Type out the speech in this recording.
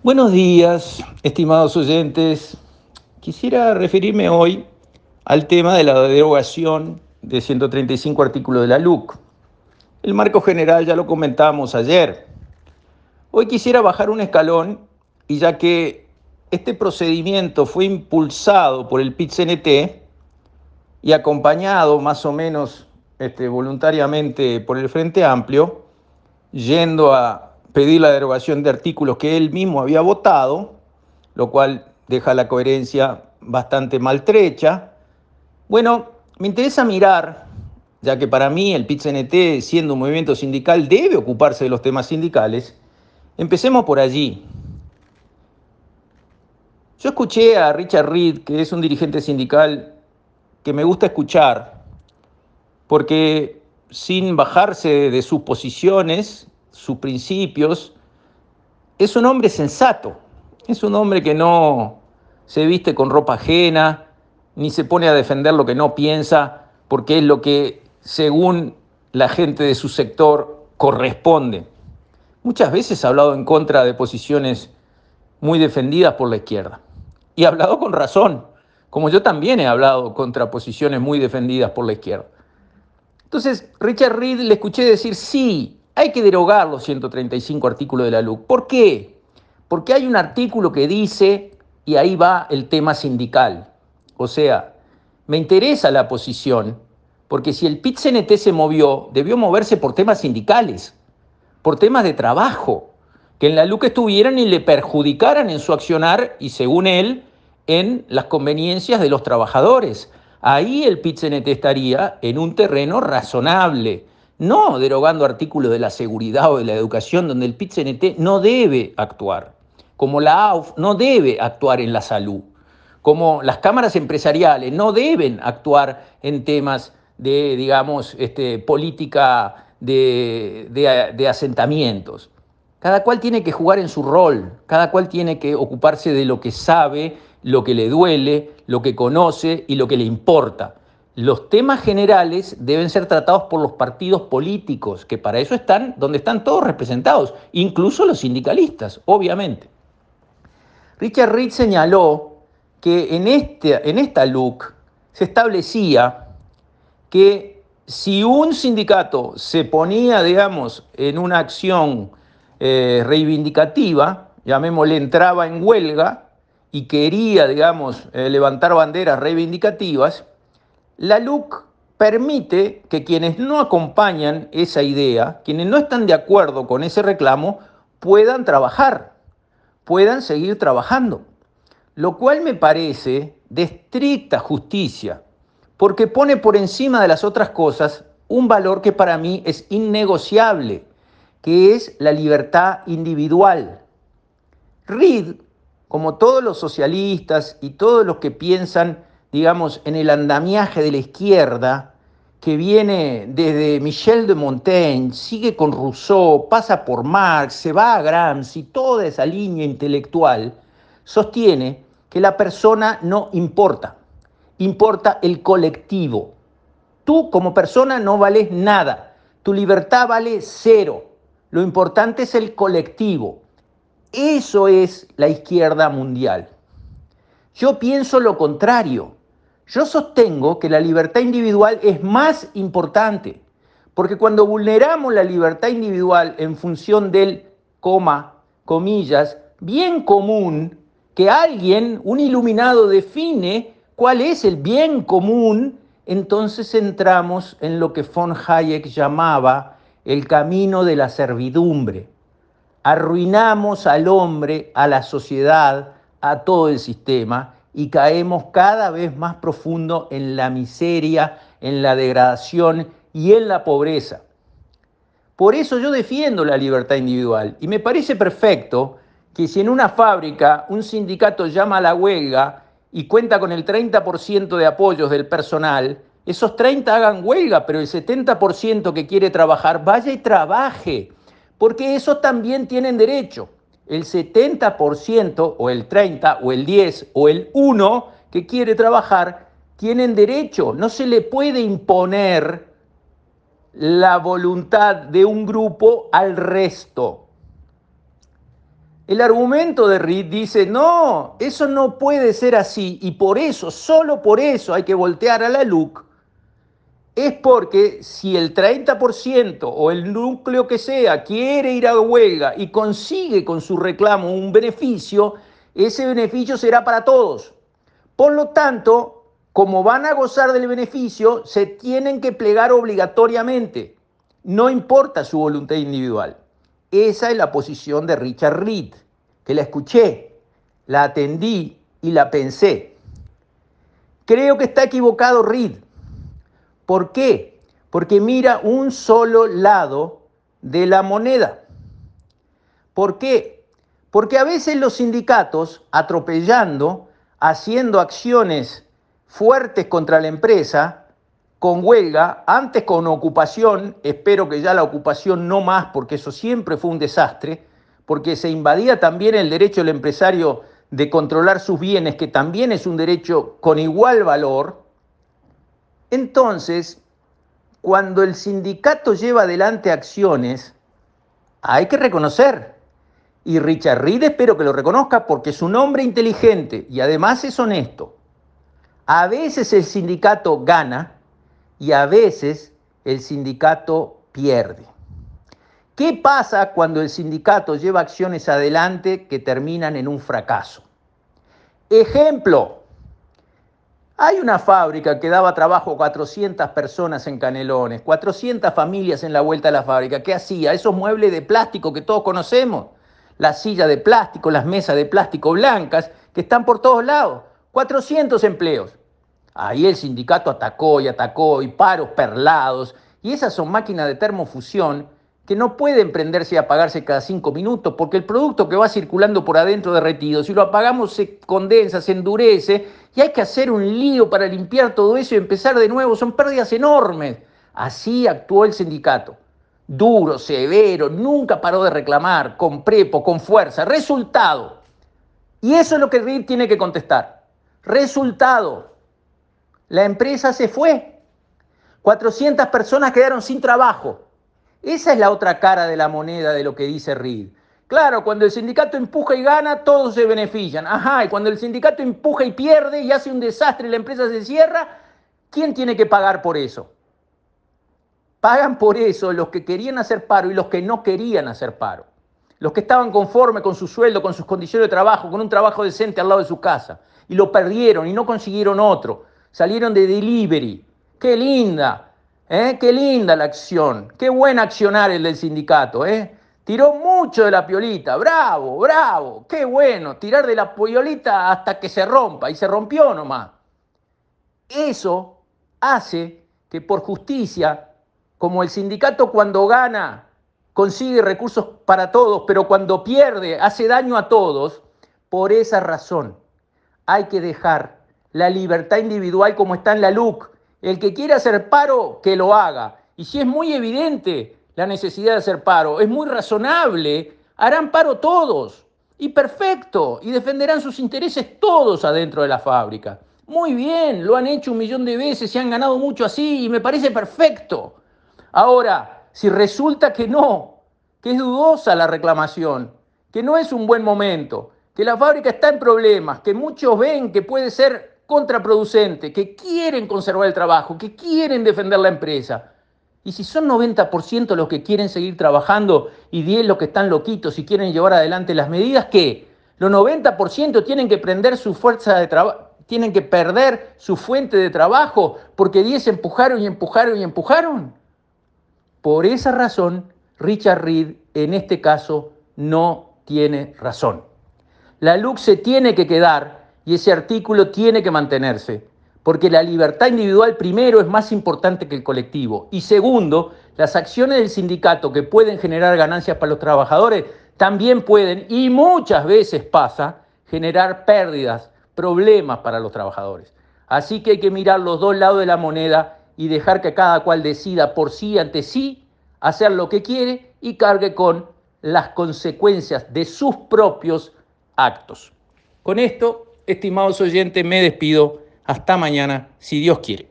Buenos días, estimados oyentes. Quisiera referirme hoy al tema de la derogación de 135 artículos de la LUC. El marco general ya lo comentamos ayer. Hoy quisiera bajar un escalón y ya que este procedimiento fue impulsado por el PIT-CNT y acompañado más o menos este, voluntariamente por el Frente Amplio, yendo a pedir la derogación de artículos que él mismo había votado, lo cual deja la coherencia bastante maltrecha. Bueno, me interesa mirar, ya que para mí el PIT-CNT, siendo un movimiento sindical, debe ocuparse de los temas sindicales. Empecemos por allí. Yo escuché a Richard Reed, que es un dirigente sindical que me gusta escuchar, porque sin bajarse de sus posiciones, sus principios, es un hombre sensato, es un hombre que no se viste con ropa ajena, ni se pone a defender lo que no piensa, porque es lo que, según la gente de su sector, corresponde. Muchas veces ha hablado en contra de posiciones muy defendidas por la izquierda. Y ha hablado con razón, como yo también he hablado contra posiciones muy defendidas por la izquierda. Entonces, Richard Reed le escuché decir, sí, hay que derogar los 135 artículos de la LUC. ¿Por qué? Porque hay un artículo que dice, y ahí va el tema sindical. O sea, me interesa la posición, porque si el PIT-CNT se movió, debió moverse por temas sindicales, por temas de trabajo, que en la LUC estuvieran y le perjudicaran en su accionar y, según él, en las conveniencias de los trabajadores. Ahí el pit estaría en un terreno razonable, no derogando artículos de la seguridad o de la educación donde el pit no debe actuar, como la AUF no debe actuar en la salud, como las cámaras empresariales no deben actuar en temas de, digamos, este, política de, de asentamientos. Cada cual tiene que jugar en su rol, cada cual tiene que ocuparse de lo que sabe lo que le duele, lo que conoce y lo que le importa. Los temas generales deben ser tratados por los partidos políticos, que para eso están donde están todos representados, incluso los sindicalistas, obviamente. Richard Reed señaló que en, este, en esta LUC se establecía que si un sindicato se ponía, digamos, en una acción eh, reivindicativa, llamémosle entraba en huelga, y quería, digamos, eh, levantar banderas reivindicativas, la LUC permite que quienes no acompañan esa idea, quienes no están de acuerdo con ese reclamo, puedan trabajar, puedan seguir trabajando. Lo cual me parece de estricta justicia, porque pone por encima de las otras cosas un valor que para mí es innegociable, que es la libertad individual. Reed como todos los socialistas y todos los que piensan, digamos, en el andamiaje de la izquierda, que viene desde Michel de Montaigne, sigue con Rousseau, pasa por Marx, se va a Gramsci, toda esa línea intelectual, sostiene que la persona no importa, importa el colectivo. Tú como persona no vales nada, tu libertad vale cero, lo importante es el colectivo. Eso es la izquierda mundial. Yo pienso lo contrario. Yo sostengo que la libertad individual es más importante, porque cuando vulneramos la libertad individual en función del, comillas, bien común, que alguien, un iluminado, define cuál es el bien común, entonces entramos en lo que von Hayek llamaba el camino de la servidumbre. Arruinamos al hombre, a la sociedad, a todo el sistema y caemos cada vez más profundo en la miseria, en la degradación y en la pobreza. Por eso yo defiendo la libertad individual y me parece perfecto que si en una fábrica un sindicato llama a la huelga y cuenta con el 30% de apoyos del personal, esos 30 hagan huelga, pero el 70% que quiere trabajar vaya y trabaje porque eso también tienen derecho. El 70% o el 30 o el 10 o el 1 que quiere trabajar tienen derecho. No se le puede imponer la voluntad de un grupo al resto. El argumento de Reed dice, no, eso no puede ser así y por eso, solo por eso hay que voltear a la LUC. Es porque si el 30% o el núcleo que sea quiere ir a huelga y consigue con su reclamo un beneficio, ese beneficio será para todos. Por lo tanto, como van a gozar del beneficio, se tienen que plegar obligatoriamente. No importa su voluntad individual. Esa es la posición de Richard Reed, que la escuché, la atendí y la pensé. Creo que está equivocado Reed. ¿Por qué? Porque mira un solo lado de la moneda. ¿Por qué? Porque a veces los sindicatos, atropellando, haciendo acciones fuertes contra la empresa, con huelga, antes con ocupación, espero que ya la ocupación no más, porque eso siempre fue un desastre, porque se invadía también el derecho del empresario de controlar sus bienes, que también es un derecho con igual valor. Entonces, cuando el sindicato lleva adelante acciones, hay que reconocer. Y Richard Reed espero que lo reconozca porque es un hombre inteligente y además es honesto. A veces el sindicato gana, y a veces el sindicato pierde. ¿Qué pasa cuando el sindicato lleva acciones adelante que terminan en un fracaso? Ejemplo, hay una fábrica que daba trabajo a 400 personas en Canelones, 400 familias en la vuelta a la fábrica. ¿Qué hacía? Esos muebles de plástico que todos conocemos, las sillas de plástico, las mesas de plástico blancas, que están por todos lados. 400 empleos. Ahí el sindicato atacó y atacó y paros perlados. Y esas son máquinas de termofusión que no pueden prenderse y apagarse cada cinco minutos porque el producto que va circulando por adentro derretido, si lo apagamos se condensa, se endurece y hay que hacer un lío para limpiar todo eso y empezar de nuevo. Son pérdidas enormes. Así actuó el sindicato. Duro, severo, nunca paró de reclamar, con prepo, con fuerza. Resultado. Y eso es lo que RIP tiene que contestar. Resultado. La empresa se fue. 400 personas quedaron sin trabajo. Esa es la otra cara de la moneda de lo que dice Reed. Claro, cuando el sindicato empuja y gana, todos se benefician. Ajá, y cuando el sindicato empuja y pierde y hace un desastre y la empresa se cierra, ¿quién tiene que pagar por eso? Pagan por eso los que querían hacer paro y los que no querían hacer paro. Los que estaban conformes con su sueldo, con sus condiciones de trabajo, con un trabajo decente al lado de su casa. Y lo perdieron y no consiguieron otro salieron de delivery. Qué linda, ¿eh? qué linda la acción, qué buen accionar el del sindicato. ¿eh? Tiró mucho de la piolita, bravo, bravo, qué bueno, tirar de la piolita hasta que se rompa, y se rompió nomás. Eso hace que por justicia, como el sindicato cuando gana consigue recursos para todos, pero cuando pierde hace daño a todos, por esa razón hay que dejar la libertad individual como está en la LUC. El que quiera hacer paro, que lo haga. Y si es muy evidente la necesidad de hacer paro, es muy razonable, harán paro todos. Y perfecto, y defenderán sus intereses todos adentro de la fábrica. Muy bien, lo han hecho un millón de veces, se han ganado mucho así y me parece perfecto. Ahora, si resulta que no, que es dudosa la reclamación, que no es un buen momento, que la fábrica está en problemas, que muchos ven que puede ser contraproducente, que quieren conservar el trabajo, que quieren defender la empresa. Y si son 90% los que quieren seguir trabajando y 10 los que están loquitos y quieren llevar adelante las medidas, ¿qué? Los 90% tienen que prender su fuerza de trabajo, tienen que perder su fuente de trabajo porque 10 empujaron y empujaron y empujaron. Por esa razón, Richard Reed en este caso no tiene razón. La LUC se tiene que quedar y ese artículo tiene que mantenerse, porque la libertad individual primero es más importante que el colectivo y segundo, las acciones del sindicato que pueden generar ganancias para los trabajadores también pueden, y muchas veces pasa, generar pérdidas, problemas para los trabajadores. Así que hay que mirar los dos lados de la moneda y dejar que cada cual decida por sí ante sí hacer lo que quiere y cargue con las consecuencias de sus propios actos. Con esto Estimados oyentes, me despido. Hasta mañana, si Dios quiere.